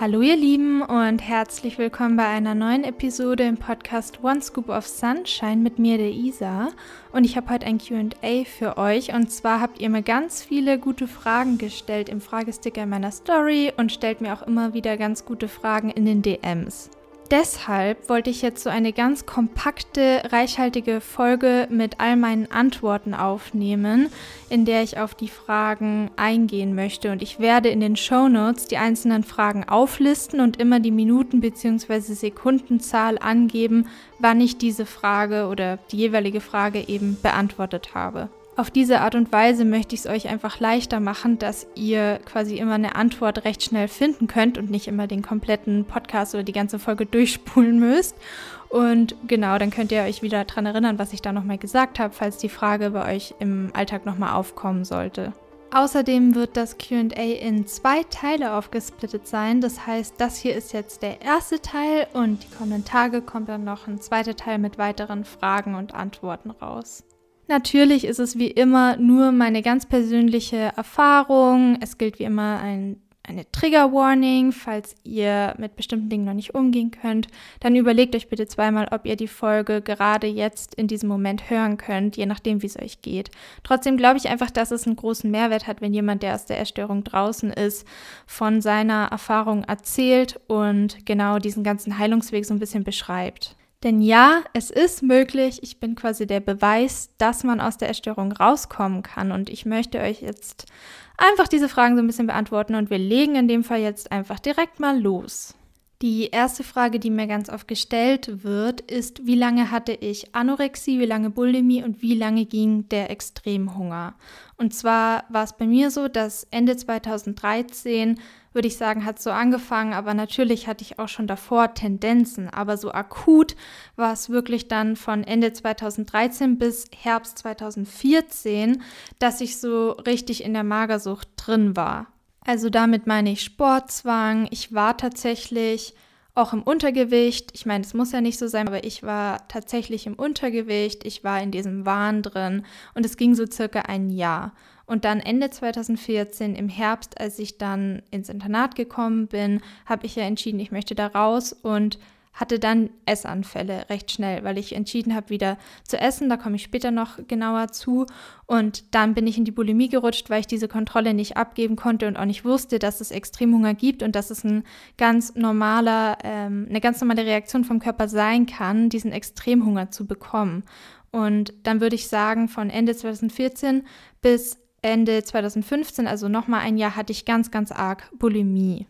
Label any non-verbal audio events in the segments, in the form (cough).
Hallo ihr Lieben und herzlich willkommen bei einer neuen Episode im Podcast One Scoop of Sunshine mit mir, der Isa. Und ich habe heute ein QA für euch. Und zwar habt ihr mir ganz viele gute Fragen gestellt im Fragesticker meiner Story und stellt mir auch immer wieder ganz gute Fragen in den DMs. Deshalb wollte ich jetzt so eine ganz kompakte, reichhaltige Folge mit all meinen Antworten aufnehmen, in der ich auf die Fragen eingehen möchte. Und ich werde in den Show Notes die einzelnen Fragen auflisten und immer die Minuten- bzw. Sekundenzahl angeben, wann ich diese Frage oder die jeweilige Frage eben beantwortet habe. Auf diese Art und Weise möchte ich es euch einfach leichter machen, dass ihr quasi immer eine Antwort recht schnell finden könnt und nicht immer den kompletten Podcast oder die ganze Folge durchspulen müsst. Und genau, dann könnt ihr euch wieder daran erinnern, was ich da nochmal gesagt habe, falls die Frage bei euch im Alltag nochmal aufkommen sollte. Außerdem wird das QA in zwei Teile aufgesplittet sein. Das heißt, das hier ist jetzt der erste Teil und die kommenden Tage kommt dann noch ein zweiter Teil mit weiteren Fragen und Antworten raus. Natürlich ist es wie immer nur meine ganz persönliche Erfahrung. Es gilt wie immer ein, eine Trigger Warning, falls ihr mit bestimmten Dingen noch nicht umgehen könnt. Dann überlegt euch bitte zweimal, ob ihr die Folge gerade jetzt in diesem Moment hören könnt, je nachdem, wie es euch geht. Trotzdem glaube ich einfach, dass es einen großen Mehrwert hat, wenn jemand, der aus der Erstörung draußen ist, von seiner Erfahrung erzählt und genau diesen ganzen Heilungsweg so ein bisschen beschreibt. Denn ja, es ist möglich. Ich bin quasi der Beweis, dass man aus der Erstörung rauskommen kann. Und ich möchte euch jetzt einfach diese Fragen so ein bisschen beantworten. Und wir legen in dem Fall jetzt einfach direkt mal los. Die erste Frage, die mir ganz oft gestellt wird, ist, wie lange hatte ich Anorexie, wie lange Bulimie und wie lange ging der Extremhunger? Und zwar war es bei mir so, dass Ende 2013 würde ich sagen, hat so angefangen, aber natürlich hatte ich auch schon davor Tendenzen, aber so akut war es wirklich dann von Ende 2013 bis Herbst 2014, dass ich so richtig in der Magersucht drin war. Also damit meine ich Sportzwang. Ich war tatsächlich auch im Untergewicht. Ich meine, es muss ja nicht so sein, aber ich war tatsächlich im Untergewicht. Ich war in diesem Wahn drin und es ging so circa ein Jahr. Und dann Ende 2014 im Herbst, als ich dann ins Internat gekommen bin, habe ich ja entschieden, ich möchte da raus und hatte dann Essanfälle recht schnell, weil ich entschieden habe, wieder zu essen. Da komme ich später noch genauer zu. Und dann bin ich in die Bulimie gerutscht, weil ich diese Kontrolle nicht abgeben konnte und auch nicht wusste, dass es Extremhunger gibt und dass es ein ganz normaler, ähm, eine ganz normale Reaktion vom Körper sein kann, diesen Extremhunger zu bekommen. Und dann würde ich sagen, von Ende 2014 bis Ende 2015, also nochmal ein Jahr, hatte ich ganz, ganz arg Bulimie.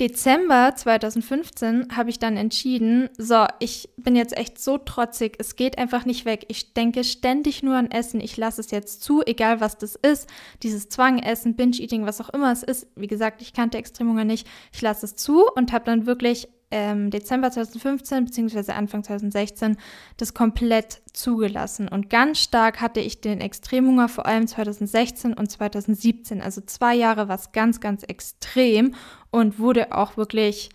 Dezember 2015 habe ich dann entschieden, so, ich bin jetzt echt so trotzig, es geht einfach nicht weg. Ich denke ständig nur an Essen, ich lasse es jetzt zu, egal was das ist. Dieses Zwangessen, Binge-Eating, was auch immer es ist. Wie gesagt, ich kannte Extremhunger nicht. Ich lasse es zu und habe dann wirklich ähm, Dezember 2015 bzw. Anfang 2016 das komplett zugelassen. Und ganz stark hatte ich den Extremhunger vor allem 2016 und 2017. Also zwei Jahre war es ganz, ganz extrem und wurde auch wirklich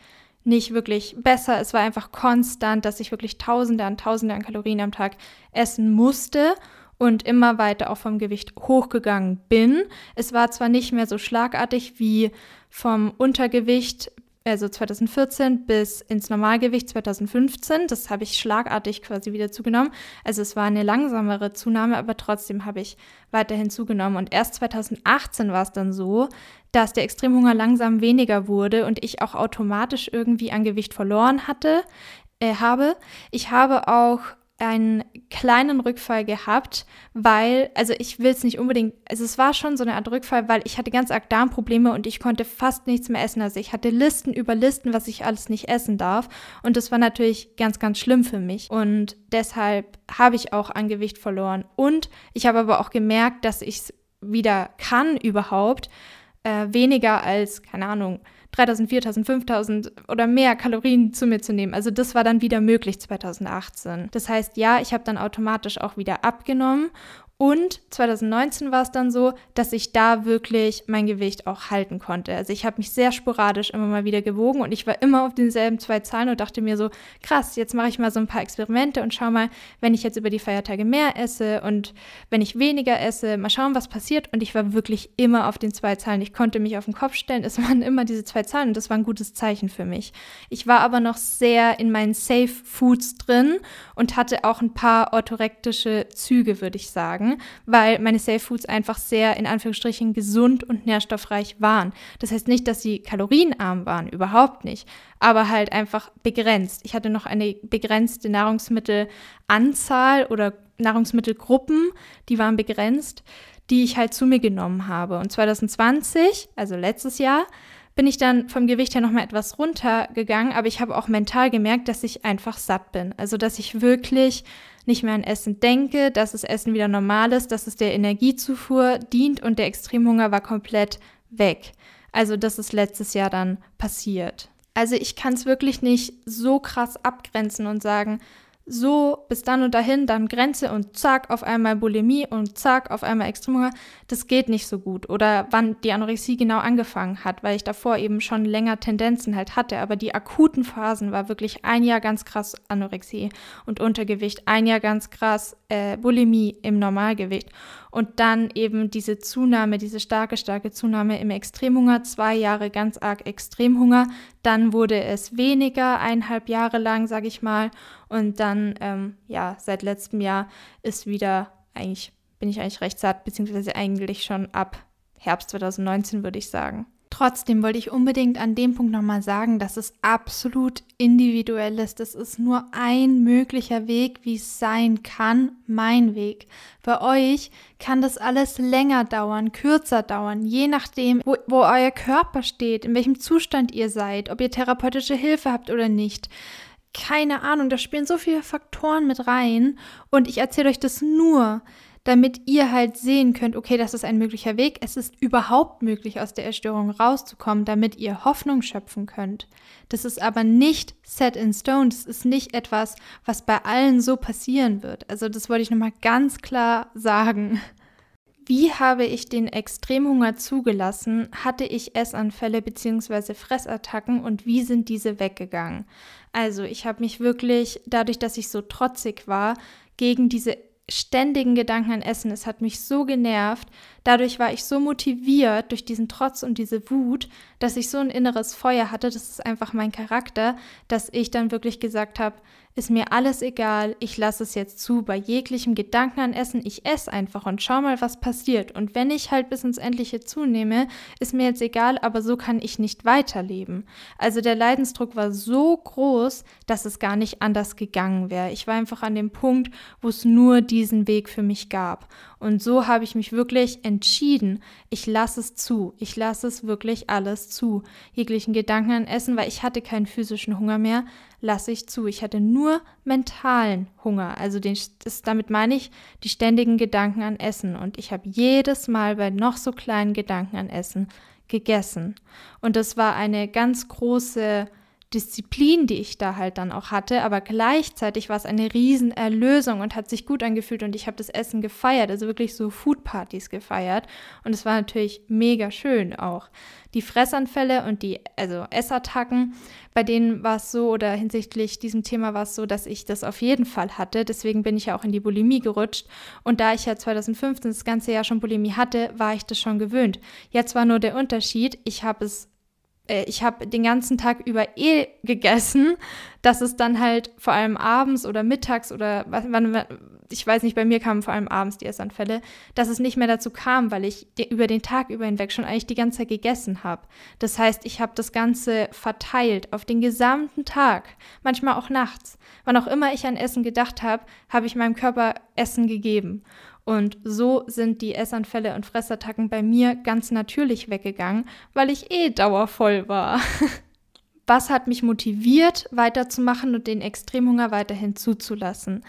nicht wirklich besser. Es war einfach konstant, dass ich wirklich Tausende an Tausende an Kalorien am Tag essen musste und immer weiter auch vom Gewicht hochgegangen bin. Es war zwar nicht mehr so schlagartig wie vom Untergewicht also 2014 bis ins Normalgewicht 2015. Das habe ich schlagartig quasi wieder zugenommen. Also es war eine langsamere Zunahme, aber trotzdem habe ich weiterhin zugenommen. Und erst 2018 war es dann so, dass der Extremhunger langsam weniger wurde und ich auch automatisch irgendwie an Gewicht verloren hatte, äh, habe. Ich habe auch einen kleinen Rückfall gehabt, weil, also ich will es nicht unbedingt, also es war schon so eine Art Rückfall, weil ich hatte ganz arg Darmprobleme und ich konnte fast nichts mehr essen. Also ich hatte Listen über Listen, was ich alles nicht essen darf. Und das war natürlich ganz, ganz schlimm für mich. Und deshalb habe ich auch an Gewicht verloren. Und ich habe aber auch gemerkt, dass ich es wieder kann überhaupt, äh, weniger als, keine Ahnung, 3000, 4000, 5000 oder mehr Kalorien zu mir zu nehmen. Also das war dann wieder möglich 2018. Das heißt, ja, ich habe dann automatisch auch wieder abgenommen Und 2019 war es dann so, dass ich da wirklich mein Gewicht auch halten konnte. Also ich habe mich sehr sporadisch immer mal wieder gewogen und ich war immer auf denselben zwei Zahlen und dachte mir so, krass, jetzt mache ich mal so ein paar Experimente und schau mal, wenn ich jetzt über die Feiertage mehr esse und wenn ich weniger esse, mal schauen, was passiert. Und ich war wirklich immer auf den zwei Zahlen. Ich konnte mich auf den Kopf stellen. Es waren immer diese zwei Zahlen und das war ein gutes Zeichen für mich. Ich war aber noch sehr in meinen Safe Foods drin und hatte auch ein paar orthorektische Züge, würde ich sagen sagen, weil meine Safe Foods einfach sehr in Anführungsstrichen gesund und nährstoffreich waren. Das heißt nicht, dass sie kalorienarm waren, überhaupt nicht, aber halt einfach begrenzt. Ich hatte noch eine begrenzte Nahrungsmittelanzahl oder Nahrungsmittelgruppen, die waren begrenzt, die ich halt zu mir genommen habe. Und 2020, also letztes Jahr, bin ich dann vom Gewicht her nochmal etwas runtergegangen, aber ich habe auch mental gemerkt, dass ich einfach satt bin. Also, dass ich wirklich nicht mehr an Essen denke, dass das Essen wieder normal ist, dass es der Energiezufuhr dient und der Extremhunger war komplett weg. Also das ist letztes Jahr dann passiert. Also ich kann es wirklich nicht so krass abgrenzen und sagen, so bis dann und dahin, dann Grenze und zack, auf einmal Bulimie und zack, auf einmal Extremhunger, das geht nicht so gut. Oder wann die Anorexie genau angefangen hat, weil ich davor eben schon länger Tendenzen halt hatte. Aber die akuten Phasen war wirklich ein Jahr ganz krass Anorexie und Untergewicht, ein Jahr ganz krass äh, Bulimie im Normalgewicht. Und dann eben diese Zunahme, diese starke, starke Zunahme im Extremhunger, zwei Jahre ganz arg Extremhunger. Dann wurde es weniger, eineinhalb Jahre lang, sage ich mal. Und dann, ähm, ja, seit letztem Jahr ist wieder eigentlich, bin ich eigentlich recht satt, beziehungsweise eigentlich schon ab Herbst 2019, würde ich sagen. Trotzdem wollte ich unbedingt an dem Punkt nochmal sagen, dass es absolut individuell ist. Das ist nur ein möglicher Weg, wie es sein kann, mein Weg. Bei euch kann das alles länger dauern, kürzer dauern, je nachdem, wo, wo euer Körper steht, in welchem Zustand ihr seid, ob ihr therapeutische Hilfe habt oder nicht keine Ahnung, da spielen so viele Faktoren mit rein und ich erzähle euch das nur, damit ihr halt sehen könnt, okay, das ist ein möglicher Weg, es ist überhaupt möglich, aus der Erstörung rauszukommen, damit ihr Hoffnung schöpfen könnt. Das ist aber nicht set in stone, das ist nicht etwas, was bei allen so passieren wird. Also das wollte ich nochmal ganz klar sagen. Wie habe ich den Extremhunger zugelassen? Hatte ich Essanfälle bzw. Fressattacken und wie sind diese weggegangen? Also ich habe mich wirklich, dadurch, dass ich so trotzig war, gegen diese ständigen Gedanken an Essen, es hat mich so genervt, dadurch war ich so motiviert durch diesen Trotz und diese Wut, dass ich so ein inneres Feuer hatte, das ist einfach mein Charakter, dass ich dann wirklich gesagt habe, ist mir alles egal, ich lasse es jetzt zu bei jeglichem Gedanken an Essen, ich esse einfach und schau mal, was passiert. Und wenn ich halt bis ins Endliche zunehme, ist mir jetzt egal, aber so kann ich nicht weiterleben. Also der Leidensdruck war so groß, dass es gar nicht anders gegangen wäre. Ich war einfach an dem Punkt, wo es nur diesen Weg für mich gab. Und so habe ich mich wirklich entschieden, ich lasse es zu. Ich lasse es wirklich alles zu. Jeglichen Gedanken an Essen, weil ich hatte keinen physischen Hunger mehr, lasse ich zu. Ich hatte nur mentalen Hunger. Also den, das, damit meine ich die ständigen Gedanken an Essen. Und ich habe jedes Mal bei noch so kleinen Gedanken an Essen gegessen. Und das war eine ganz große Disziplin, die ich da halt dann auch hatte, aber gleichzeitig war es eine Riesenerlösung und hat sich gut angefühlt und ich habe das Essen gefeiert, also wirklich so Foodpartys gefeiert und es war natürlich mega schön auch. Die Fressanfälle und die also Essattacken, bei denen war es so oder hinsichtlich diesem Thema war es so, dass ich das auf jeden Fall hatte, deswegen bin ich ja auch in die Bulimie gerutscht und da ich ja 2015 das ganze Jahr schon Bulimie hatte, war ich das schon gewöhnt. Jetzt war nur der Unterschied, ich habe es äh, ich habe den ganzen Tag über eh gegessen, dass es dann halt vor allem abends oder mittags oder wann, ich weiß nicht, bei mir kamen vor allem abends die Essanfälle, dass es nicht mehr dazu kam, weil ich über den Tag über hinweg schon eigentlich die ganze Zeit gegessen habe. Das heißt, ich habe das Ganze verteilt auf den gesamten Tag, manchmal auch nachts. Wann auch immer ich an Essen gedacht habe, habe ich meinem Körper Essen gegeben. Und so sind die Essanfälle und Fressattacken bei mir ganz natürlich weggegangen, weil ich eh dauervoll war. (laughs) Was hat mich motiviert, weiterzumachen und den Extremhunger weiterhin zuzulassen?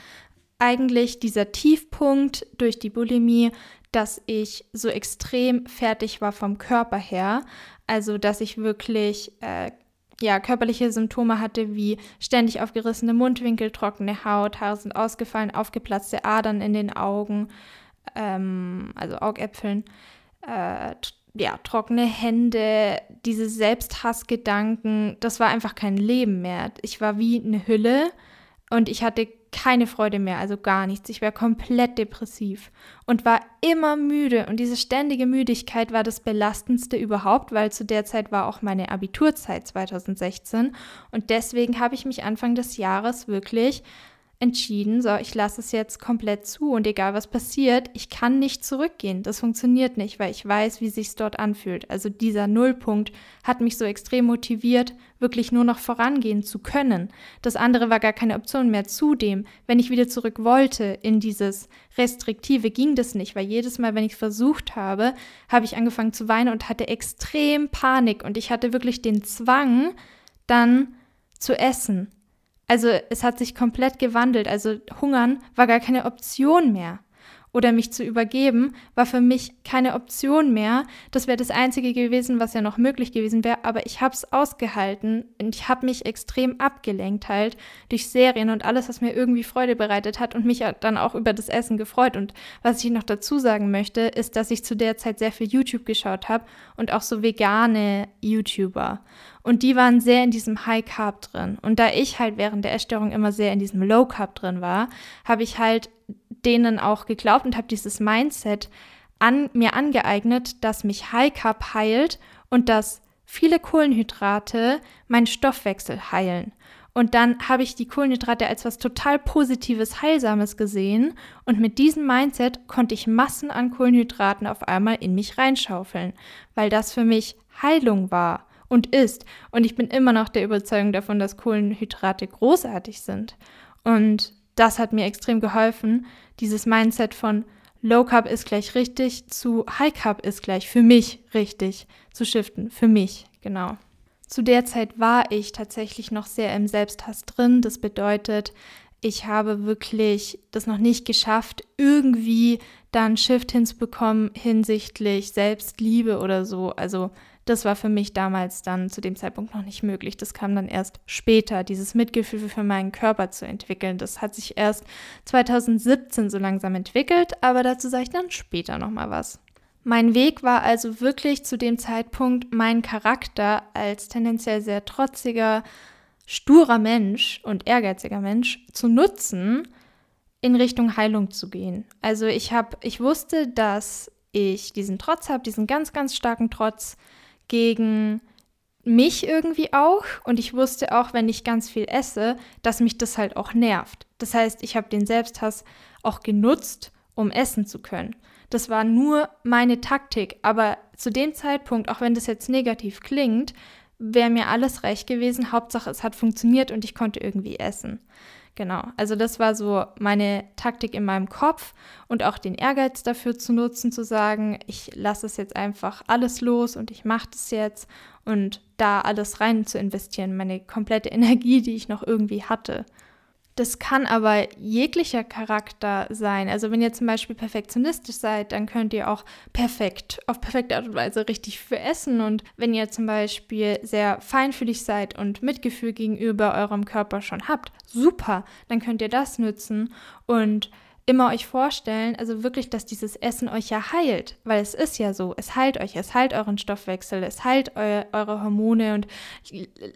Eigentlich dieser Tiefpunkt durch die Bulimie, dass ich so extrem fertig war vom Körper her. Also, dass ich wirklich äh, ja, körperliche Symptome hatte wie ständig aufgerissene Mundwinkel, trockene Haut, Haare sind ausgefallen, aufgeplatzte Adern in den Augen, ähm, also Augäpfeln, äh, ja, trockene Hände, diese Selbsthassgedanken, das war einfach kein Leben mehr. Ich war wie eine Hülle und ich hatte keine Freude mehr, also gar nichts. Ich war komplett depressiv und war immer müde. Und diese ständige Müdigkeit war das Belastendste überhaupt, weil zu der Zeit war auch meine Abiturzeit 2016. Und deswegen habe ich mich Anfang des Jahres wirklich entschieden, so, ich lasse es jetzt komplett zu und egal was passiert, ich kann nicht zurückgehen. Das funktioniert nicht, weil ich weiß, wie sich dort anfühlt. Also dieser Nullpunkt hat mich so extrem motiviert, wirklich nur noch vorangehen zu können. Das andere war gar keine Option mehr. Zudem, wenn ich wieder zurück wollte in dieses Restriktive, ging das nicht, weil jedes Mal, wenn ich es versucht habe, habe ich angefangen zu weinen und hatte extrem Panik und ich hatte wirklich den Zwang, dann zu essen also es hat sich komplett gewandelt. Also hungern war gar keine Option mehr oder mich zu übergeben, war für mich keine Option mehr. Das wäre das Einzige gewesen, was ja noch möglich gewesen wäre, aber ich habe es ausgehalten und ich habe mich extrem abgelenkt halt durch Serien und alles, was mir irgendwie Freude bereitet hat und mich dann auch über das Essen gefreut. Und was ich noch dazu sagen möchte, ist, dass ich zu der Zeit sehr viel YouTube geschaut habe und auch so vegane YouTuber. Und die waren sehr in diesem High Carb drin. Und da ich halt während der Essstörung immer sehr in diesem Low Carb drin war, habe ich halt denen auch geglaubt und habe dieses Mindset an, mir angeeignet, dass mich High Carb heilt und dass viele Kohlenhydrate meinen Stoffwechsel heilen. Und dann habe ich die Kohlenhydrate als was total Positives, Heilsames gesehen. Und mit diesem Mindset konnte ich Massen an Kohlenhydraten auf einmal in mich reinschaufeln, weil das für mich Heilung war und ist. Und ich bin immer noch der Überzeugung davon, dass Kohlenhydrate großartig sind. Und das hat mir extrem geholfen, dieses Mindset von Low Carb ist gleich richtig zu High Carb ist gleich für mich richtig zu shiften. Für mich, genau. Zu der Zeit war ich tatsächlich noch sehr im Selbsthass drin. Das bedeutet, ich habe wirklich das noch nicht geschafft, irgendwie dann Shift hinzubekommen hinsichtlich Selbstliebe oder so. Also das war für mich damals dann zu dem Zeitpunkt noch nicht möglich. Das kam dann erst später, dieses Mitgefühl für meinen Körper zu entwickeln. Das hat sich erst 2017 so langsam entwickelt, aber dazu sage ich dann später nochmal was. Mein Weg war also wirklich zu dem Zeitpunkt, meinen Charakter als tendenziell sehr trotziger, sturer Mensch und ehrgeiziger Mensch zu nutzen, in Richtung Heilung zu gehen. Also ich habe, ich wusste, dass ich diesen Trotz habe, diesen ganz, ganz starken Trotz, gegen mich irgendwie auch und ich wusste auch, wenn ich ganz viel esse, dass mich das halt auch nervt. Das heißt, ich habe den Selbsthass auch genutzt, um essen zu können. Das war nur meine Taktik, aber zu dem Zeitpunkt, auch wenn das jetzt negativ klingt, wäre mir alles recht gewesen. Hauptsache, es hat funktioniert und ich konnte irgendwie essen. Genau, also das war so meine Taktik in meinem Kopf und auch den Ehrgeiz dafür zu nutzen, zu sagen, ich lasse es jetzt einfach alles los und ich mache das jetzt und da alles rein zu investieren, meine komplette (laughs) Energie, die ich noch irgendwie hatte. Das kann aber jeglicher Charakter sein. Also wenn ihr zum Beispiel perfektionistisch seid, dann könnt ihr auch perfekt, auf perfekte Art und Weise richtig für essen. Und wenn ihr zum Beispiel sehr feinfühlig seid und Mitgefühl gegenüber eurem Körper schon habt, super, dann könnt ihr das nutzen und immer euch vorstellen, also wirklich, dass dieses Essen euch ja heilt, weil es ist ja so, es heilt euch, es heilt euren Stoffwechsel, es heilt eu eure Hormone und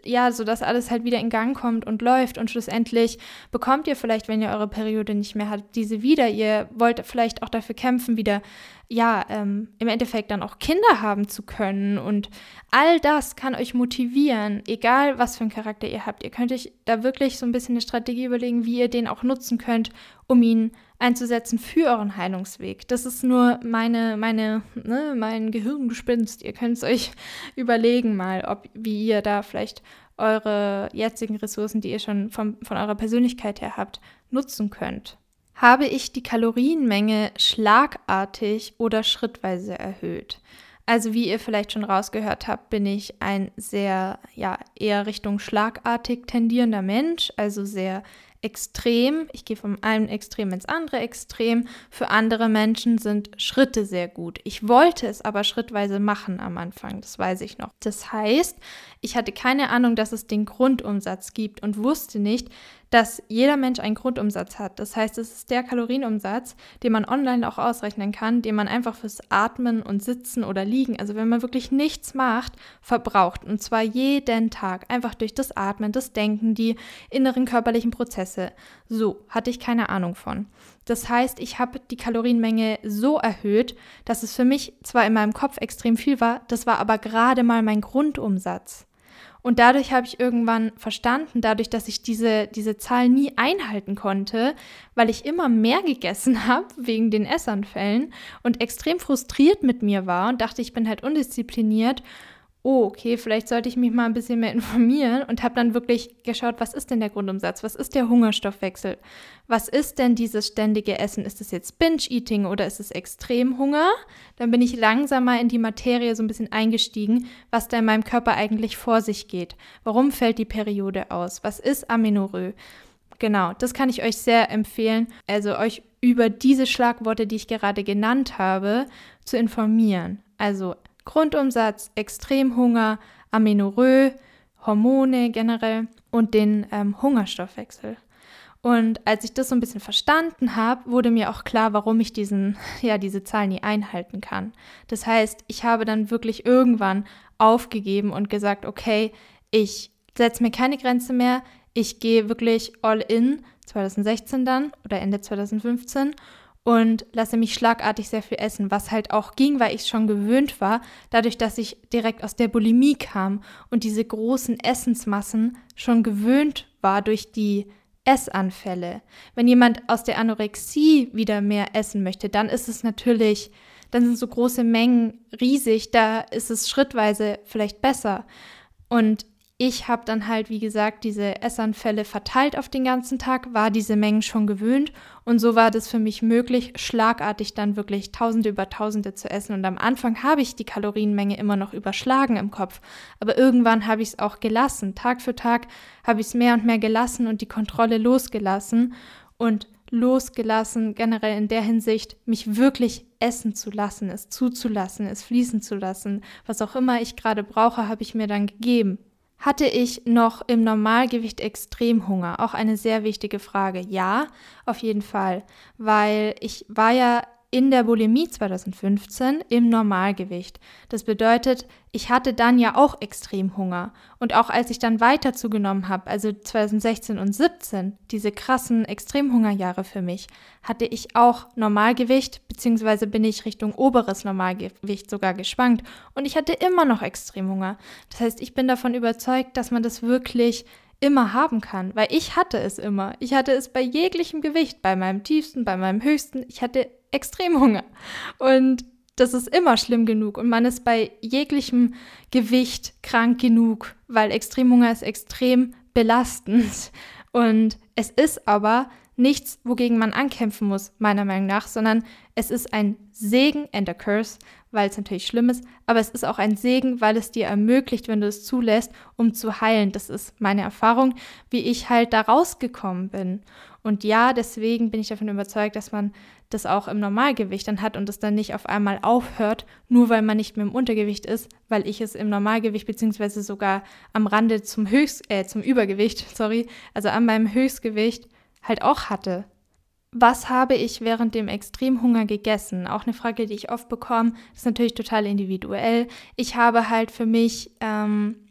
ja, so dass alles halt wieder in Gang kommt und läuft und schlussendlich bekommt ihr vielleicht, wenn ihr eure Periode nicht mehr habt, diese wieder. Ihr wollt vielleicht auch dafür kämpfen, wieder ja, ähm, im Endeffekt dann auch Kinder haben zu können. Und all das kann euch motivieren, egal was für einen Charakter ihr habt. Ihr könnt euch da wirklich so ein bisschen eine Strategie überlegen, wie ihr den auch nutzen könnt, um ihn einzusetzen für euren Heilungsweg. Das ist nur meine, meine, ne, mein Gehirngespinst. Ihr könnt es euch (laughs) überlegen mal, ob, wie ihr da vielleicht eure jetzigen Ressourcen, die ihr schon vom, von eurer Persönlichkeit her habt, nutzen könnt habe ich die Kalorienmenge schlagartig oder schrittweise erhöht. Also wie ihr vielleicht schon rausgehört habt, bin ich ein sehr, ja, eher Richtung schlagartig tendierender Mensch, also sehr extrem. Ich gehe vom einen Extrem ins andere Extrem. Für andere Menschen sind Schritte sehr gut. Ich wollte es aber schrittweise machen am Anfang, das weiß ich noch. Das heißt, ich hatte keine Ahnung, dass es den Grundumsatz gibt und wusste nicht, dass jeder Mensch einen Grundumsatz hat. Das heißt, es ist der Kalorienumsatz, den man online auch ausrechnen kann, den man einfach fürs Atmen und Sitzen oder Liegen, also wenn man wirklich nichts macht, verbraucht. Und zwar jeden Tag, einfach durch das Atmen, das Denken, die inneren körperlichen Prozesse. So, hatte ich keine Ahnung von. Das heißt, ich habe die Kalorienmenge so erhöht, dass es für mich zwar in meinem Kopf extrem viel war, das war aber gerade mal mein Grundumsatz. Und dadurch habe ich irgendwann verstanden, dadurch, dass ich diese, diese Zahl nie einhalten konnte, weil ich immer mehr gegessen (laughs) habe wegen den Essanfällen und extrem frustriert mit mir war und dachte, ich bin halt undiszipliniert oh, okay, vielleicht sollte ich mich mal ein bisschen mehr informieren und habe dann wirklich geschaut, was ist denn der Grundumsatz? Was ist der Hungerstoffwechsel? Was ist denn dieses ständige Essen? Ist es jetzt Binge-Eating oder ist es Extremhunger? Dann bin ich langsam mal in die Materie so ein bisschen eingestiegen, was da in meinem Körper eigentlich vor sich geht. Warum fällt die Periode aus? Was ist Amenorrhoe? Genau, das kann ich euch sehr empfehlen, also euch über diese Schlagworte, die ich gerade genannt habe, zu informieren. Also Grundumsatz, Extremhunger, Amenorrhoe, Hormone generell und den ähm, Hungerstoffwechsel. Und als ich das so ein bisschen verstanden habe, wurde mir auch klar, warum ich diesen, (laughs) ja, diese Zahl nie einhalten kann. Das heißt, ich habe dann wirklich irgendwann aufgegeben und gesagt, okay, ich setze mir keine Grenze mehr, ich gehe wirklich all in, 2016 dann oder Ende 2015 und lasse mich schlagartig sehr viel essen, was halt auch ging, weil ich schon gewöhnt war, dadurch, dass ich direkt aus der Bulimie kam und diese großen Essensmassen schon gewöhnt war durch die Essanfälle. Wenn jemand aus der Anorexie wieder mehr essen möchte, dann ist es natürlich, dann sind so große Mengen riesig, da ist es schrittweise vielleicht besser. Und ich habe dann halt, wie gesagt, diese Essanfälle verteilt auf den ganzen Tag, war diese Mengen schon gewöhnt und so war das für mich möglich, schlagartig dann wirklich Tausende über Tausende zu essen. Und am Anfang habe ich die Kalorienmenge immer noch überschlagen im Kopf, aber irgendwann habe ich es auch gelassen. Tag für Tag habe ich es mehr und mehr gelassen und die Kontrolle losgelassen und losgelassen, generell in der Hinsicht, mich wirklich essen zu lassen, es zuzulassen, es fließen zu lassen. Was auch immer ich gerade brauche, habe ich mir dann gegeben. Hatte ich noch im Normalgewicht Extremhunger? Auch eine sehr wichtige Frage. Ja, auf jeden Fall, weil ich war ja in der Bulimie 2015 im Normalgewicht. Das bedeutet, ich hatte dann ja auch extrem Hunger. Und auch als ich dann weiter zugenommen habe, also 2016 und 17, diese krassen Extremhungerjahre für mich, hatte ich auch Normalgewicht, beziehungsweise bin ich Richtung oberes Normalgewicht sogar geschwankt. Und ich hatte immer noch Extremhunger. Das heißt, ich bin davon überzeugt, dass man das wirklich immer haben kann, weil ich hatte es immer. Ich hatte es bei jeglichem Gewicht, bei meinem tiefsten, bei meinem höchsten. Ich hatte extrem Hunger. Und das ist immer schlimm genug und man ist bei jeglichem Gewicht krank genug, weil Extremhunger ist extrem belastend. Und es ist aber nichts, wogegen man ankämpfen muss, meiner Meinung nach, sondern es ist ein Segen and a Curse, weil es natürlich schlimm ist, aber es ist auch ein Segen, weil es dir ermöglicht, wenn du es zulässt, um zu heilen. Das ist meine Erfahrung, wie ich halt da rausgekommen bin. Und ja, deswegen bin ich davon überzeugt, dass man das auch im Normalgewicht dann hat und es dann nicht auf einmal aufhört, nur weil man nicht mehr im Untergewicht ist, weil ich es im Normalgewicht beziehungsweise sogar am Rande zum Höchst, äh, zum Übergewicht, (laughs) sorry, also an meinem Höchstgewicht halt auch hatte. Was habe ich während dem Extremhunger gegessen? Auch eine Frage, die ich oft bekomme. Ist natürlich total individuell. Ich habe halt für mich ähm,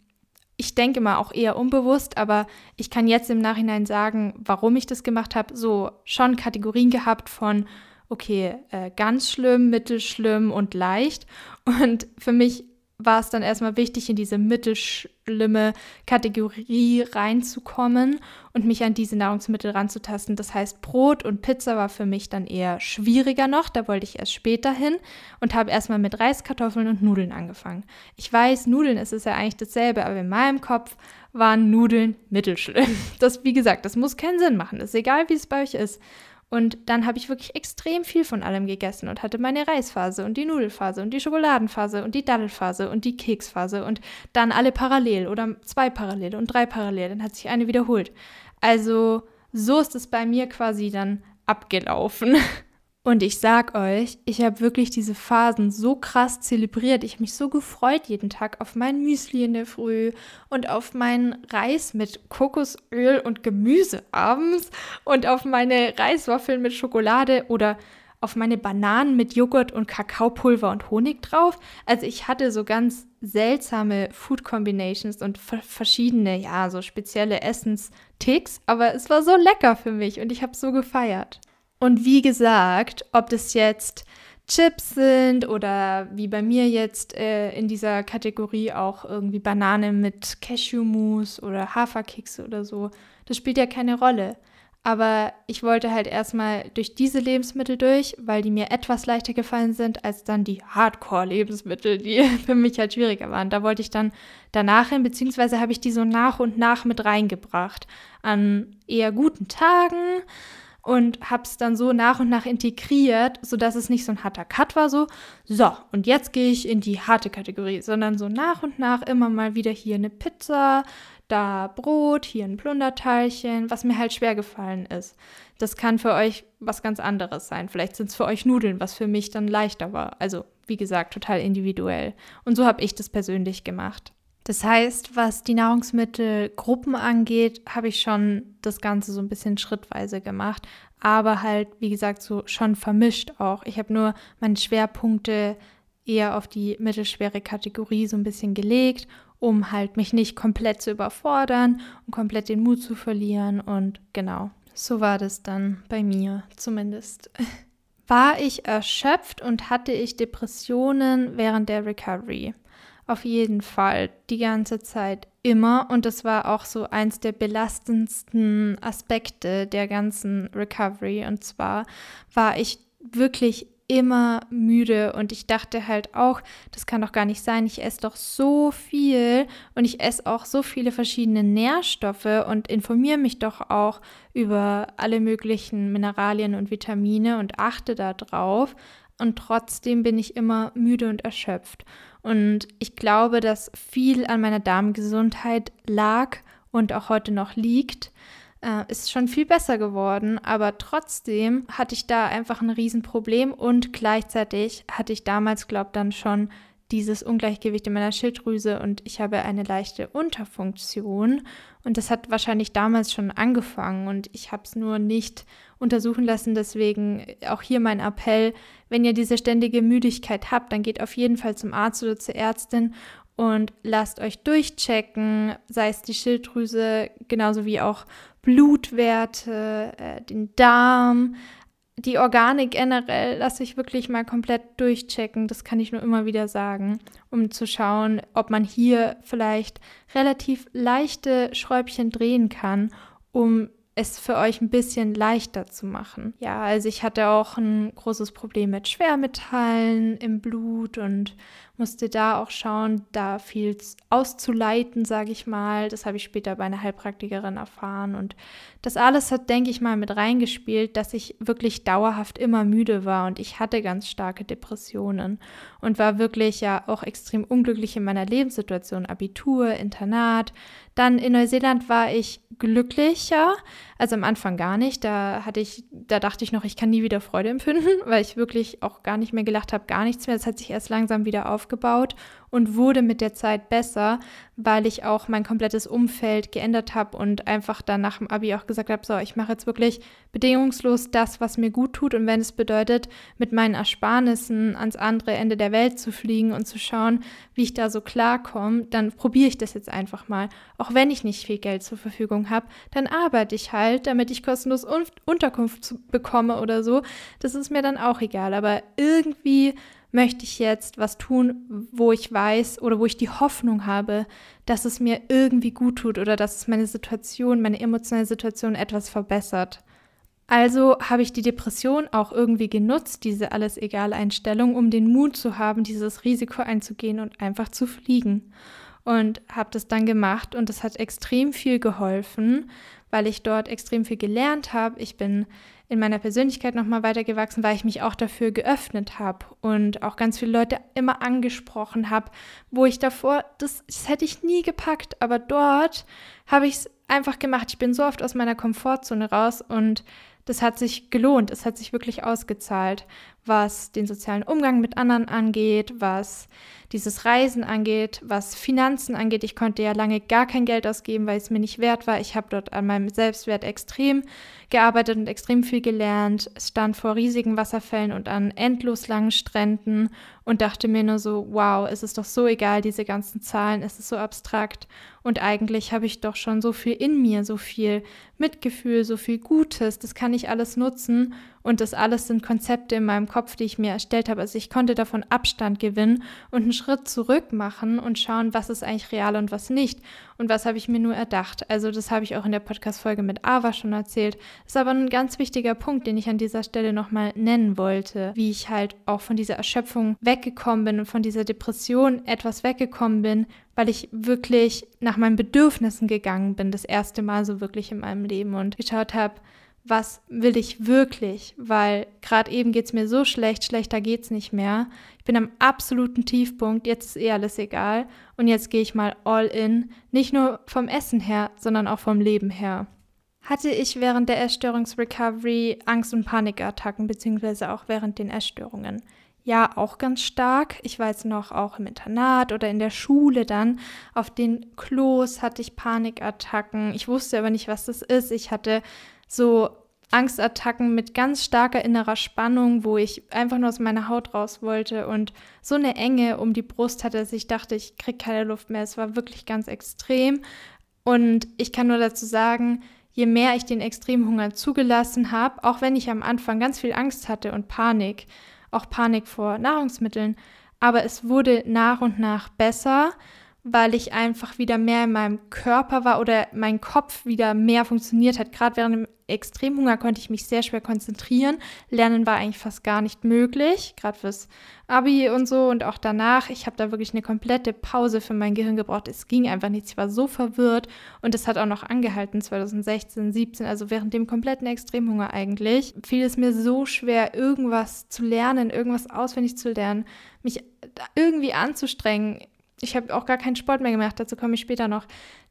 ich denke mal auch eher unbewusst, aber ich kann jetzt im Nachhinein sagen, warum ich das gemacht habe, so schon Kategorien gehabt von, okay, äh, ganz schlimm, mittelschlimm und leicht. Und für mich war es dann erstmal wichtig, in diese mittelschlimme Kategorie reinzukommen und mich an diese Nahrungsmittel ranzutasten. Das heißt, Brot und Pizza war für mich dann eher schwieriger noch. Da wollte ich erst später hin und habe erstmal mit Reis, Kartoffeln und Nudeln angefangen. Ich weiß, Nudeln ist es ja eigentlich dasselbe, aber in meinem Kopf waren Nudeln mittelschlimm. (laughs) Das, wie gesagt, das muss keinen Sinn machen. Das ist egal, wie es bei euch ist. Und dann habe ich wirklich extrem viel von allem gegessen und hatte meine Reisphase und die Nudelphase und die Schokoladenphase und die Daddelphase und die Keksphase und dann alle parallel oder zwei parallel und drei parallel. Dann hat sich eine wiederholt. Also so ist es bei mir quasi dann abgelaufen. (laughs) Und ich sag euch, ich habe wirklich diese Phasen so krass zelebriert. Ich habe mich so gefreut jeden Tag auf mein Müsli in der Früh und auf meinen Reis mit Kokosöl und Gemüse abends und auf meine Reiswaffeln mit Schokolade oder auf meine Bananen mit Joghurt und Kakaopulver und Honig drauf. Also ich hatte so ganz seltsame Food Combinations und verschiedene, ja, so spezielle Essensticks, aber es war so lecker für mich und ich habe so gefeiert. Und wie gesagt, ob das jetzt Chips sind oder wie bei mir jetzt äh, in dieser Kategorie auch irgendwie Banane mit Cashewmus oder Haferkekse oder so, das spielt ja keine Rolle. Aber ich wollte halt erstmal durch diese Lebensmittel durch, weil die mir etwas leichter gefallen sind als dann die Hardcore-Lebensmittel, die (laughs) für mich halt schwieriger waren. Da wollte ich dann danach hin, beziehungsweise habe ich die so nach und nach mit reingebracht. An eher guten Tagen und habe es dann so nach und nach integriert, sodass es nicht so ein harter Cut war, so, so, und jetzt gehe ich in die harte Kategorie, sondern so nach und nach immer mal wieder hier eine Pizza, da Brot, hier ein Plunderteilchen, was mir halt schwer gefallen ist. Das kann für euch was ganz anderes sein. Vielleicht sind es für euch Nudeln, was für mich dann leichter war. Also, wie gesagt, total individuell. Und so habe ich das persönlich gemacht. Das heißt, was die Nahrungsmittelgruppen angeht, habe ich schon das Ganze so ein bisschen schrittweise gemacht, aber halt, wie gesagt, so schon vermischt auch. Ich habe nur meine Schwerpunkte eher auf die mittelschwere Kategorie so ein bisschen gelegt um halt mich nicht komplett zu überfordern und komplett den Mut zu verlieren. Und genau, so war das dann bei mir zumindest. (laughs) War ich erschöpft und hatte ich Depressionen während der Recovery? Auf jeden Fall, die ganze Zeit immer. Und das war auch so eins der belastendsten Aspekte der ganzen Recovery. Und zwar war ich wirklich immer müde und ich dachte halt auch, das kann doch gar nicht sein. Ich esse doch so viel und ich esse auch so viele verschiedene Nährstoffe und informiere mich doch auch über alle möglichen Mineralien und Vitamine und achte da drauf. Und trotzdem bin ich immer müde und erschöpft. Und ich glaube, dass viel an meiner Darmgesundheit lag und auch heute noch liegt äh, ist schon viel besser geworden, aber trotzdem hatte ich da einfach ein Riesenproblem und gleichzeitig hatte ich damals, glaube ich, dann schon dieses Ungleichgewicht in meiner Schilddrüse und ich habe eine leichte Unterfunktion. Und das hat wahrscheinlich damals schon angefangen und ich habe es nur nicht untersuchen lassen. Deswegen auch hier mein Appell, wenn ihr diese ständige Müdigkeit habt, dann geht auf jeden Fall zum Arzt oder zur Ärztin und lasst euch durchchecken, sei es die Schilddrüse, genauso wie auch Blutwerte, äh, den Darm, die Organe generell lasse ich wirklich mal komplett durchchecken. Das kann ich nur immer wieder sagen, um zu schauen, ob man hier vielleicht relativ leichte Schräubchen drehen kann, um es für euch ein bisschen leichter zu machen. Ja, also ich hatte auch ein großes Problem mit Schwermetallen im Blut und musste da auch schauen, da viel auszuleiten, sage ich mal. Das habe ich später bei einer Heilpraktikerin erfahren. Und das alles hat, denke ich mal, mit reingespielt, dass ich wirklich dauerhaft immer müde war und ich hatte ganz starke Depressionen und war wirklich ja auch extrem unglücklich in meiner Lebenssituation. Abitur, Internat. Dann in Neuseeland war ich glücklicher, also am Anfang gar nicht. Da hatte ich, da dachte ich noch, ich kann nie wieder Freude empfinden, (laughs) weil ich wirklich auch gar nicht mehr gelacht habe, gar nichts mehr. Das hat sich erst langsam wieder auf aufgebaut und wurde mit der Zeit besser, weil ich auch mein komplettes Umfeld geändert habe und einfach dann nach dem Abi auch gesagt habe, so, ich mache jetzt wirklich bedingungslos das, was mir gut tut und wenn es bedeutet, mit meinen Ersparnissen ans andere Ende der Welt zu fliegen und zu schauen, wie ich da so klarkomme, dann probiere ich das jetzt einfach mal. Auch wenn ich nicht viel Geld zur Verfügung habe, dann arbeite ich halt, damit ich kostenlos Unterkunft bekomme oder so. Das ist mir dann auch egal, aber irgendwie möchte ich jetzt was tun, wo ich weiß oder wo ich die Hoffnung habe, dass es mir irgendwie gut tut oder dass es meine Situation, meine emotionale Situation etwas verbessert. Also habe ich die Depression auch irgendwie genutzt, diese alles egal Einstellung, um den Mut zu haben, dieses Risiko einzugehen und einfach zu fliegen. Und habe das dann gemacht und das hat extrem viel geholfen, weil ich dort extrem viel gelernt habe. Ich bin in meiner Persönlichkeit nochmal weitergewachsen, weil ich mich auch dafür geöffnet habe und auch ganz viele Leute immer angesprochen habe, wo ich davor, das, das hätte ich nie gepackt, aber dort habe ich es einfach gemacht. Ich bin so oft aus meiner Komfortzone raus und das hat sich gelohnt, es hat sich wirklich ausgezahlt, was den sozialen Umgang mit anderen angeht, was dieses Reisen angeht, was Finanzen angeht. Ich konnte ja lange gar kein Geld ausgeben, weil es mir nicht wert war. Ich habe dort an meinem Selbstwert extrem gearbeitet und extrem viel gelernt, stand vor riesigen Wasserfällen und an endlos langen Stränden und dachte mir nur so, wow, es ist doch so egal, diese ganzen Zahlen, es ist so abstrakt und eigentlich habe ich doch schon so viel in mir, so viel Mitgefühl, so viel Gutes, das kann ich alles nutzen und das alles sind Konzepte in meinem Kopf, die ich mir erstellt habe. Also ich konnte davon Abstand gewinnen und einen Schritt zurück machen und schauen, was ist eigentlich real und was nicht. Und was habe ich mir nur erdacht. Also das habe ich auch in der Podcast-Folge mit Ava schon erzählt. Ist aber ein ganz wichtiger Punkt, den ich an dieser Stelle nochmal nennen wollte. Wie ich halt auch von dieser Erschöpfung weggekommen bin und von dieser Depression etwas weggekommen bin, weil ich wirklich nach meinen Bedürfnissen gegangen bin, das erste Mal so wirklich in meinem Leben und geschaut habe, was will ich wirklich, weil gerade eben geht es mir so schlecht, schlechter geht es nicht mehr. Ich bin am absoluten Tiefpunkt, jetzt ist eh alles egal und jetzt gehe ich mal all in, nicht nur vom Essen her, sondern auch vom Leben her. Hatte ich während der Essstörungsrecovery Angst- und Panikattacken, beziehungsweise auch während den Essstörungen? Ja, auch ganz stark. Ich war jetzt noch auch im Internat oder in der Schule dann. Auf den Klos hatte ich Panikattacken. Ich wusste aber nicht, was das ist. Ich hatte so Angstattacken mit ganz starker innerer Spannung, wo ich einfach nur aus meiner Haut raus wollte und so eine Enge um die Brust hatte, dass ich dachte, ich kriege keine Luft mehr. Es war wirklich ganz extrem. Und ich kann nur dazu sagen, je mehr ich den Extremhunger zugelassen habe, auch wenn ich am Anfang ganz viel Angst hatte und Panik, auch Panik vor Nahrungsmitteln, aber es wurde nach und nach besser weil ich einfach wieder mehr in meinem Körper war oder mein Kopf wieder mehr funktioniert hat. Gerade während dem Extremhunger konnte ich mich sehr schwer konzentrieren. Lernen war eigentlich fast gar nicht möglich, gerade fürs Abi und so und auch danach. Ich habe da wirklich eine komplette Pause für mein Gehirn gebraucht. Es ging einfach nichts. Ich war so verwirrt und es hat auch noch angehalten 2016, 17, also während dem kompletten Extremhunger eigentlich. Fiel es mir so schwer, irgendwas zu lernen, irgendwas auswendig zu lernen, mich irgendwie anzustrengen ich habe auch gar keinen Sport mehr gemacht, dazu komme ich später noch.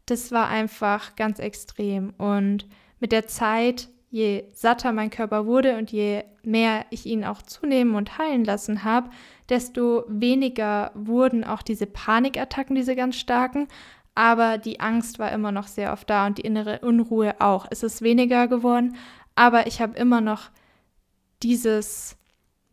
Das war einfach ganz extrem. Und mit der Zeit, je satter mein Körper wurde und je mehr ich ihn auch zunehmen und heilen lassen habe, desto weniger wurden auch diese Panikattacken, diese ganz starken. Aber die Angst war immer noch sehr oft da und die innere Unruhe auch. Es ist weniger geworden, aber ich habe immer noch dieses,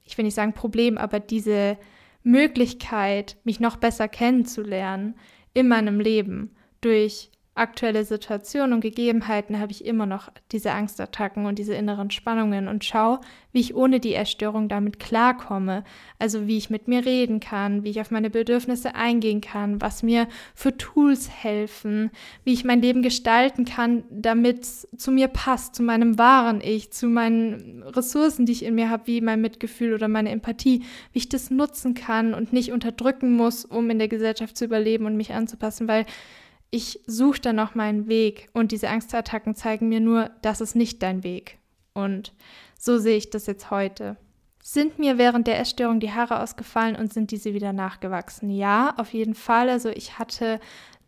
ich will nicht sagen Problem, aber diese Möglichkeit, mich noch besser kennenzulernen in meinem Leben durch aktuelle Situationen und Gegebenheiten habe ich immer noch diese Angstattacken und diese inneren Spannungen und schaue, wie ich ohne die Erstörung damit klarkomme. Also wie ich mit mir reden kann, wie ich auf meine Bedürfnisse eingehen kann, was mir für Tools helfen, wie ich mein Leben gestalten kann, damit es zu mir passt, zu meinem wahren Ich, zu meinen Ressourcen, die ich in mir habe, wie mein Mitgefühl oder meine Empathie, wie ich das nutzen kann und nicht unterdrücken muss, um in der Gesellschaft zu überleben und mich anzupassen, weil ich suche dann noch meinen Weg und diese Angstattacken zeigen mir nur, das ist nicht dein Weg. Und so sehe ich das jetzt heute. Sind mir während der Essstörung die Haare ausgefallen und sind diese wieder nachgewachsen? Ja, auf jeden Fall. Also ich hatte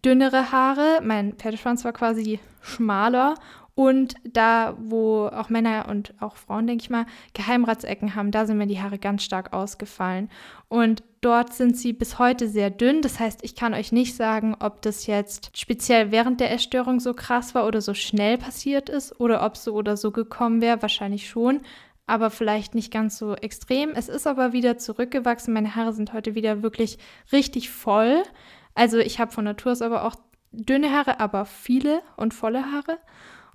dünnere Haare, mein Pferdeschwanz war quasi schmaler und da, wo auch Männer und auch Frauen, denke ich mal, Geheimratsecken haben, da sind mir die Haare ganz stark ausgefallen. Und dort sind sie bis heute sehr dünn. Das heißt, ich kann euch nicht sagen, ob das jetzt speziell während der Essstörung so krass war oder so schnell passiert ist oder ob so oder so gekommen wäre. Wahrscheinlich schon aber vielleicht nicht ganz so extrem. Es ist aber wieder zurückgewachsen. Meine Haare sind heute wieder wirklich richtig voll. Also ich habe von Natur aus aber auch dünne Haare, aber viele und volle Haare.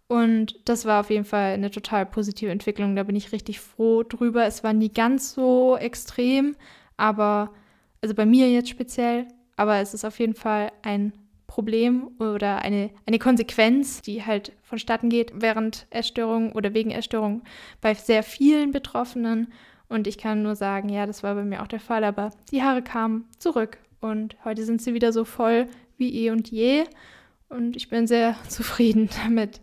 Und das war auf jeden Fall eine total positive Entwicklung. Da bin ich richtig froh drüber. Es war nie ganz so extrem, aber, also bei mir jetzt speziell, aber es ist auf jeden Fall ein Problem oder eine, eine Konsequenz, die halt vonstatten geht während Essstörungen oder wegen Essstörungen bei sehr vielen Betroffenen. Und ich kann nur sagen, ja, das war bei mir auch der Fall, aber die Haare kamen zurück und heute sind sie wieder so voll wie eh und je. Und ich bin sehr (laughs) zufrieden damit.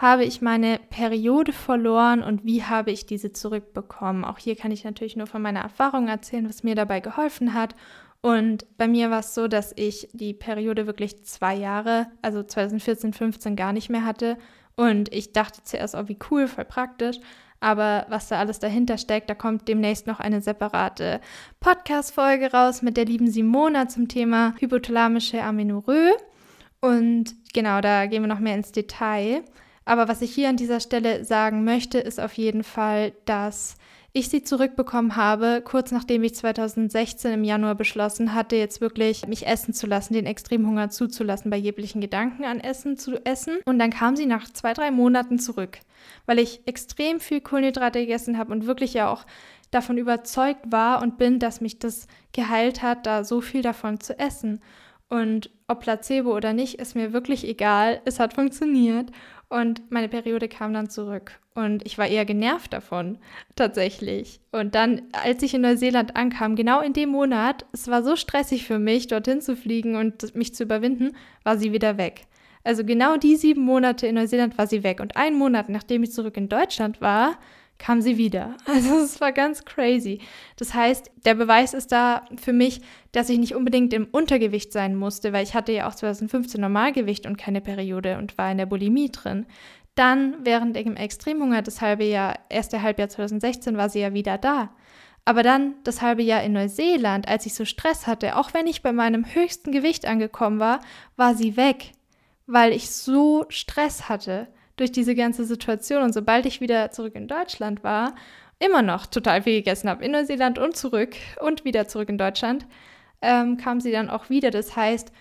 Habe ich meine Periode verloren und wie habe ich diese zurückbekommen. Auch hier kann ich natürlich nur von meiner Erfahrung erzählen, was mir dabei geholfen hat. Und bei mir war es so, dass ich die Periode wirklich zwei Jahre, also 2014, 15 gar nicht mehr hatte. Und ich dachte zuerst, oh, wie cool, voll praktisch. Aber was da alles dahinter steckt, da kommt demnächst noch eine separate Podcast-Folge raus mit der lieben Simona zum Thema hypothalamische Amenorrhoe. Und genau, da gehen wir noch mehr ins Detail. Aber was ich hier an dieser Stelle sagen möchte, ist auf jeden Fall, dass ich sie zurückbekommen habe, kurz nachdem ich 2016 im Januar beschlossen hatte, jetzt wirklich mich essen zu lassen, den Extremhunger zuzulassen, bei jeglichen Gedanken an Essen zu essen. Und dann kam sie nach zwei, drei Monaten zurück, weil ich extrem viel Kohlenhydrate gegessen habe und wirklich ja auch davon überzeugt war und bin, dass mich das geheilt hat, da so viel davon zu essen. Und ob Placebo oder nicht, ist mir wirklich egal. Es hat funktioniert. Und meine Periode kam dann zurück. Und ich war eher genervt davon, tatsächlich. Und dann, als ich in Neuseeland ankam, genau in dem Monat, es war so stressig für mich, dorthin zu fliegen und mich zu überwinden, war sie wieder weg. Also genau die sieben Monate in Neuseeland war sie weg. Und einen Monat, nachdem ich zurück in Deutschland war, kam sie wieder. (laughs) Also es war ganz crazy. Das heißt, der Beweis ist da für mich, dass ich nicht unbedingt im Untergewicht sein musste, weil ich hatte ja auch 2015 Normalgewicht und keine Periode und war in der Bulimie drin. Dann während dem Extremhunger das halbe Jahr, erste Halbjahr 2016 war sie ja wieder da. Aber dann das halbe Jahr in Neuseeland, als ich so Stress hatte, auch wenn ich bei meinem höchsten Gewicht angekommen war, war sie weg, weil ich so Stress hatte durch diese ganze Situation. Und sobald ich wieder zurück in Deutschland war, immer noch total viel gegessen habe, in Neuseeland und zurück und wieder zurück in Deutschland, ähm, kam sie dann auch wieder. Das heißt,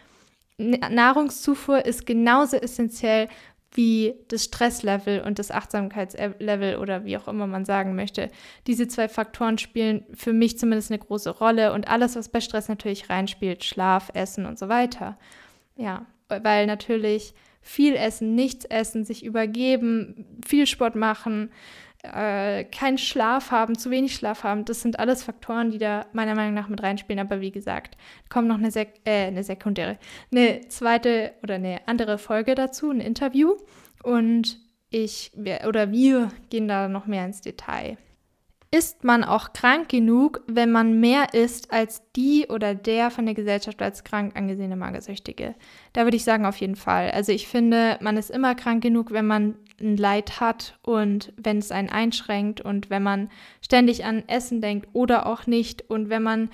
Nahrungszufuhr ist genauso essentiell wie das Stresslevel und das Achtsamkeitslevel oder wie auch immer man sagen möchte. Diese zwei Faktoren spielen für mich zumindest eine große Rolle und alles, was bei Stress natürlich reinspielt, Schlaf, Essen und so weiter. Ja, weil natürlich viel essen, nichts essen, sich übergeben, viel Sport machen, äh, keinen Schlaf haben, zu wenig Schlaf haben, das sind alles Faktoren, die da meiner Meinung nach mit reinspielen. Aber wie gesagt, kommt noch eine, Sek äh, eine sekundäre, eine zweite oder eine andere Folge dazu, ein Interview. Und ich oder wir gehen da noch mehr ins Detail ist man auch krank genug, wenn man mehr isst als die oder der von der Gesellschaft als krank angesehene Magersüchtige? Da würde ich sagen, auf jeden Fall. Also ich finde, man ist immer krank genug, wenn man ein Leid hat und wenn es einen einschränkt und wenn man ständig an Essen denkt oder auch nicht und wenn man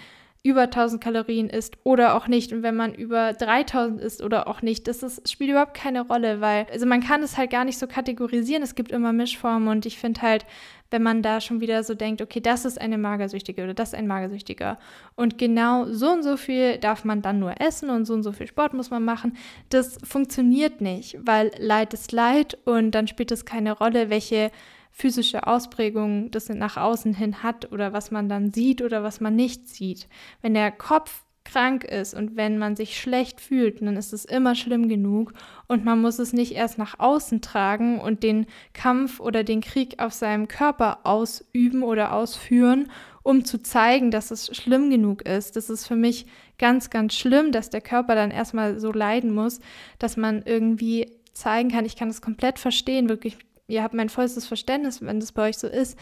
über 1000 Kalorien isst oder auch nicht und wenn man über 3000 isst oder auch nicht, das ist, spielt überhaupt keine Rolle, weil also man kann es halt gar nicht so kategorisieren. Es gibt immer Mischformen und ich finde halt, wenn man da schon wieder so denkt, okay, das ist eine Magersüchtige oder das ist ein Magersüchtiger und genau so und so viel darf man dann nur essen und so und so viel Sport muss man machen, das funktioniert nicht, weil Leid ist Leid und dann spielt es keine Rolle, welche physische Ausprägung das nach außen hin hat oder was man dann sieht oder was man nicht sieht. Wenn der Kopf krank ist und wenn man sich schlecht fühlt, dann ist es immer schlimm genug und man muss es nicht erst nach außen tragen und den Kampf oder den Krieg auf seinem Körper ausüben oder ausführen, um zu zeigen, dass es schlimm genug ist. Das ist für mich ganz, ganz schlimm, dass der Körper dann erstmal so leiden muss, dass man irgendwie zeigen kann, ich kann das komplett verstehen, wirklich ihr habt mein vollstes Verständnis, wenn das bei euch so ist,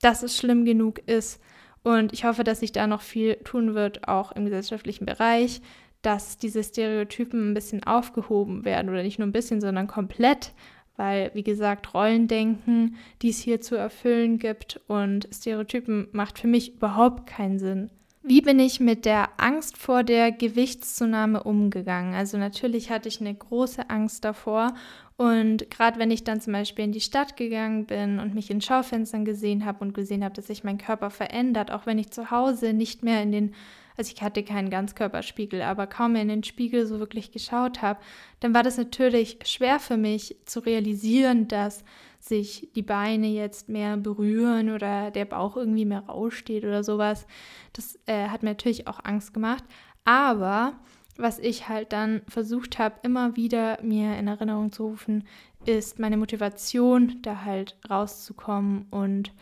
dass es schlimm genug ist. Und ich hoffe, dass sich da noch viel tun wird, auch im gesellschaftlichen Bereich, dass diese Stereotypen ein bisschen aufgehoben werden oder nicht nur ein bisschen, sondern komplett, weil, wie gesagt, Rollendenken, die es hier zu erfüllen gibt und Stereotypen macht für mich überhaupt keinen Sinn. Wie bin ich mit der Angst vor der Gewichtszunahme umgegangen? Also natürlich hatte ich eine große Angst davor und gerade wenn ich dann zum Beispiel in die Stadt gegangen bin und mich in Schaufenstern gesehen habe und gesehen habe, dass sich mein Körper verändert, auch wenn ich zu Hause nicht mehr in den, also ich hatte keinen Ganzkörperspiegel, aber kaum mehr in den Spiegel so wirklich geschaut habe, dann war das natürlich schwer für mich zu realisieren, dass sich die Beine jetzt mehr berühren oder der Bauch irgendwie mehr raussteht oder sowas. Das äh, hat mir natürlich auch Angst gemacht. Aber was ich halt dann versucht habe, immer wieder mir in Erinnerung zu rufen, ist meine Motivation, da halt rauszukommen und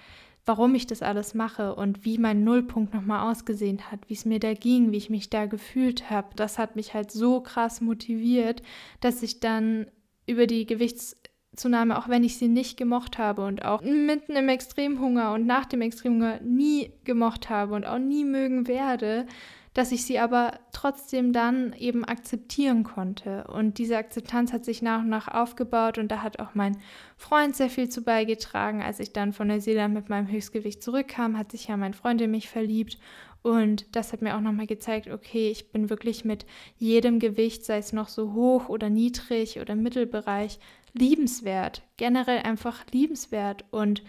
warum ich das alles mache und wie mein Nullpunkt nochmal ausgesehen hat, wie es mir da ging, wie ich mich da gefühlt habe. Das hat mich halt so krass motiviert, dass ich dann über die Gewichts Zunahme, auch wenn ich sie nicht gemocht habe und auch mitten im Extremhunger und nach dem Extremhunger nie gemocht habe und auch nie mögen werde, dass ich sie aber trotzdem dann eben akzeptieren konnte. Und diese Akzeptanz hat sich nach und nach aufgebaut und da hat auch mein Freund sehr viel zu beigetragen. Als ich dann von Neuseeland mit meinem Höchstgewicht zurückkam, hat sich ja mein Freund in mich verliebt und das hat mir auch nochmal gezeigt, okay, ich bin wirklich mit jedem Gewicht, sei es noch so hoch oder niedrig oder Mittelbereich, liebenswert. Generell einfach liebenswert und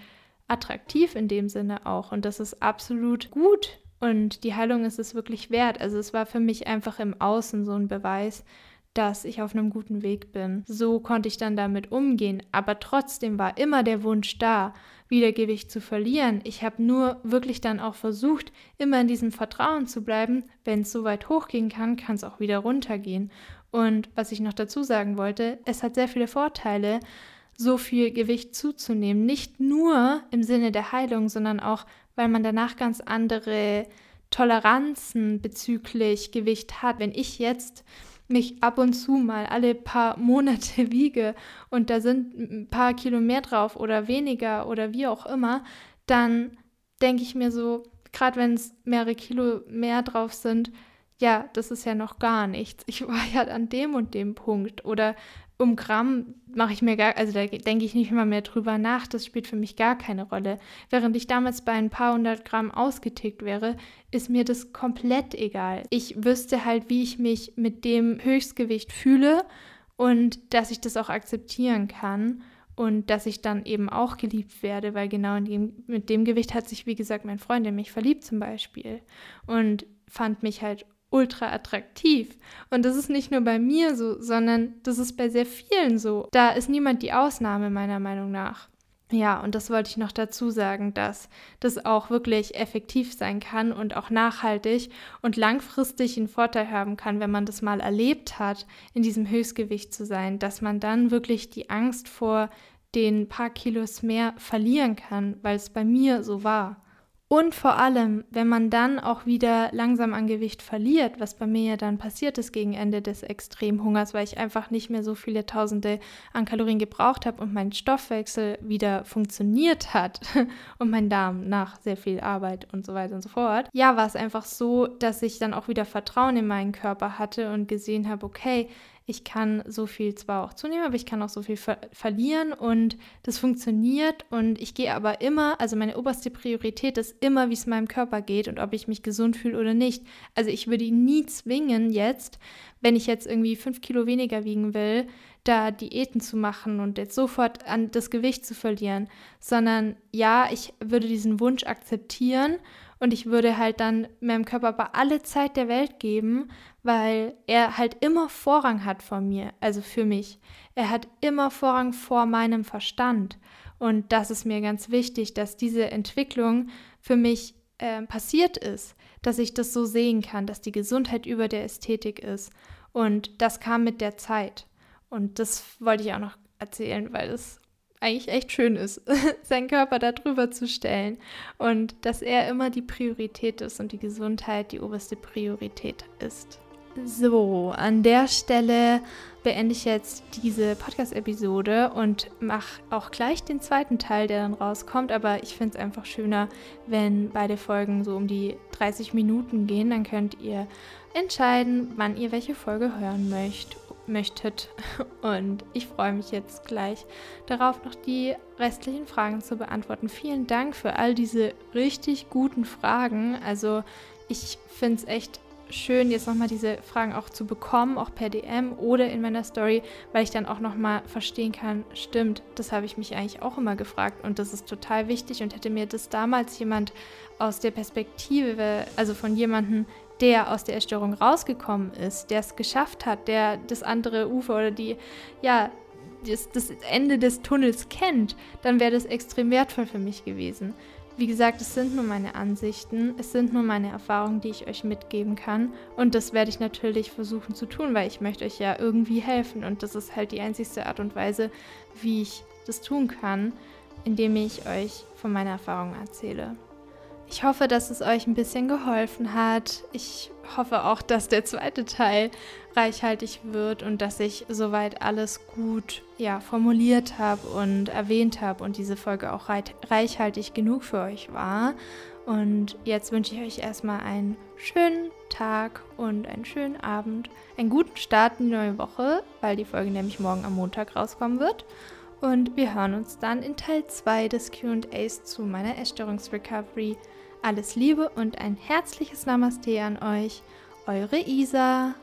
attraktiv in dem Sinne auch. Und das ist absolut gut. Und die Heilung ist es wirklich wert. Also es war für mich einfach im Außen so ein Beweis, dass ich auf einem guten Weg bin. So konnte ich dann damit umgehen. Aber trotzdem war immer der Wunsch da, wieder Gewicht zu verlieren. Ich habe nur wirklich dann auch versucht, immer in diesem Vertrauen zu bleiben. Wenn es so weit hochgehen kann, kann es auch wieder runtergehen. Und was ich noch dazu sagen wollte, es hat sehr viele Vorteile, so viel Gewicht zuzunehmen. Nicht nur im Sinne der Heilung, sondern auch, weil man danach ganz andere Toleranzen bezüglich Gewicht hat. Wenn ich jetzt mich ab und zu mal alle paar (laughs) Monate wiege und da sind ein paar Kilo mehr drauf oder weniger oder wie auch immer, dann denke ich mir so, gerade wenn es mehrere Kilo mehr drauf sind, ja, das ist ja noch gar nichts. Ich (laughs) war ja an dem und dem Punkt. Oder um Gramm mache ich mir gar, also da denke ich nicht immer mehr drüber nach, das spielt für mich gar keine Rolle. Während ich damals bei ein paar hundert Gramm ausgetickt wäre, ist mir das komplett egal. Ich wüsste halt, wie ich mich mit dem Höchstgewicht fühle und dass ich das auch akzeptieren kann und dass ich dann eben auch geliebt werde, weil genau dem, mit dem Gewicht hat sich, wie gesagt, mein Freund in mich verliebt zum Beispiel und fand mich halt ultra attraktiv. Und das ist nicht nur bei mir so, sondern das ist bei sehr vielen so. Da ist niemand die Ausnahme meiner Meinung nach. Ja, und das wollte ich noch dazu sagen, dass das auch wirklich effektiv sein kann und auch nachhaltig und langfristig einen Vorteil haben kann, wenn man das mal erlebt hat, in diesem Höchstgewicht zu sein, dass man dann wirklich die Angst vor den paar Kilos mehr verlieren kann, weil es bei mir so war. Und vor allem, wenn man dann auch wieder langsam an Gewicht verliert, was bei mir ja dann passiert ist gegen Ende des Extremhungers, weil ich einfach nicht mehr so viele Tausende an Kalorien gebraucht habe und mein Stoffwechsel wieder funktioniert hat (laughs) und mein Darm nach sehr viel Arbeit und so weiter und so fort. Ja, war es einfach so, dass ich dann auch wieder Vertrauen in meinen Körper hatte und gesehen habe, okay, ich kann so viel zwar auch zunehmen, aber ich kann auch so viel ver verlieren und das funktioniert und ich gehe aber immer, also meine oberste Priorität ist immer, wie es meinem Körper geht und ob ich mich gesund fühle oder nicht. Also ich würde ihn nie zwingen jetzt, wenn ich jetzt irgendwie fünf Kilo weniger wiegen will, da Diäten zu machen und jetzt sofort an das Gewicht zu verlieren, sondern ja, ich würde diesen Wunsch akzeptieren und ich würde halt dann meinem Körper aber alle Zeit der Welt geben, weil er halt immer Vorrang hat vor mir, also für mich. Er hat immer Vorrang vor meinem Verstand. Und das ist mir ganz wichtig, dass diese Entwicklung für mich äh, passiert ist, dass ich das so sehen kann, dass die Gesundheit über der Ästhetik ist. Und das kam mit der Zeit. Und das wollte ich auch noch erzählen, weil es eigentlich echt schön ist, (laughs) seinen Körper darüber zu stellen und dass er immer die Priorität ist und die Gesundheit die oberste Priorität ist. So, an der Stelle beende ich jetzt diese Podcast-Episode und mache auch gleich den zweiten Teil, der dann rauskommt. Aber ich finde es einfach schöner, wenn beide Folgen so um die 30 Minuten gehen. Dann könnt ihr entscheiden, wann ihr welche Folge hören möchtet möchtet. (laughs) Und ich freue mich jetzt gleich darauf, noch die restlichen Fragen zu beantworten. Vielen Dank für all diese richtig guten Fragen. Also ich finde es echt schön, jetzt nochmal diese Fragen auch zu bekommen, auch per DM oder in meiner Story, weil ich dann auch nochmal verstehen kann, stimmt, das habe ich mich eigentlich auch immer gefragt und das ist total wichtig und hätte mir das damals jemand aus der Perspektive, also von jemandem, der aus der Essstörung rausgekommen ist, der es geschafft hat, der das andere Ufer oder die, ja, das, das Ende des Tunnels kennt, dann wäre das extrem wertvoll für mich gewesen. Wie gesagt, es sind nur meine Ansichten, es sind nur meine Erfahrungen, die ich euch mitgeben kann. Und das werde ich natürlich versuchen zu tun, weil ich möchte euch ja irgendwie helfen. Und das ist halt die einzigste Art und Weise, wie ich das tun kann, indem ich euch von meiner Erfahrung erzähle. Ich hoffe, dass es euch ein bisschen geholfen hat. Ich hoffe auch, dass der zweite Teil reichhaltig wird und dass ich soweit alles gut ja, formuliert habe und erwähnt habe und diese Folge auch reichhaltig genug für euch war. Und jetzt wünsche ich euch erstmal einen schönen Tag und einen schönen Abend, einen guten Start in die neue Woche, weil die Folge nämlich morgen am Montag rauskommen wird. Und wir hören uns dann in Teil 2 des QAs zu meiner Essstörungsrecovery. Alles Liebe und ein herzliches Namaste an euch. Eure Isa.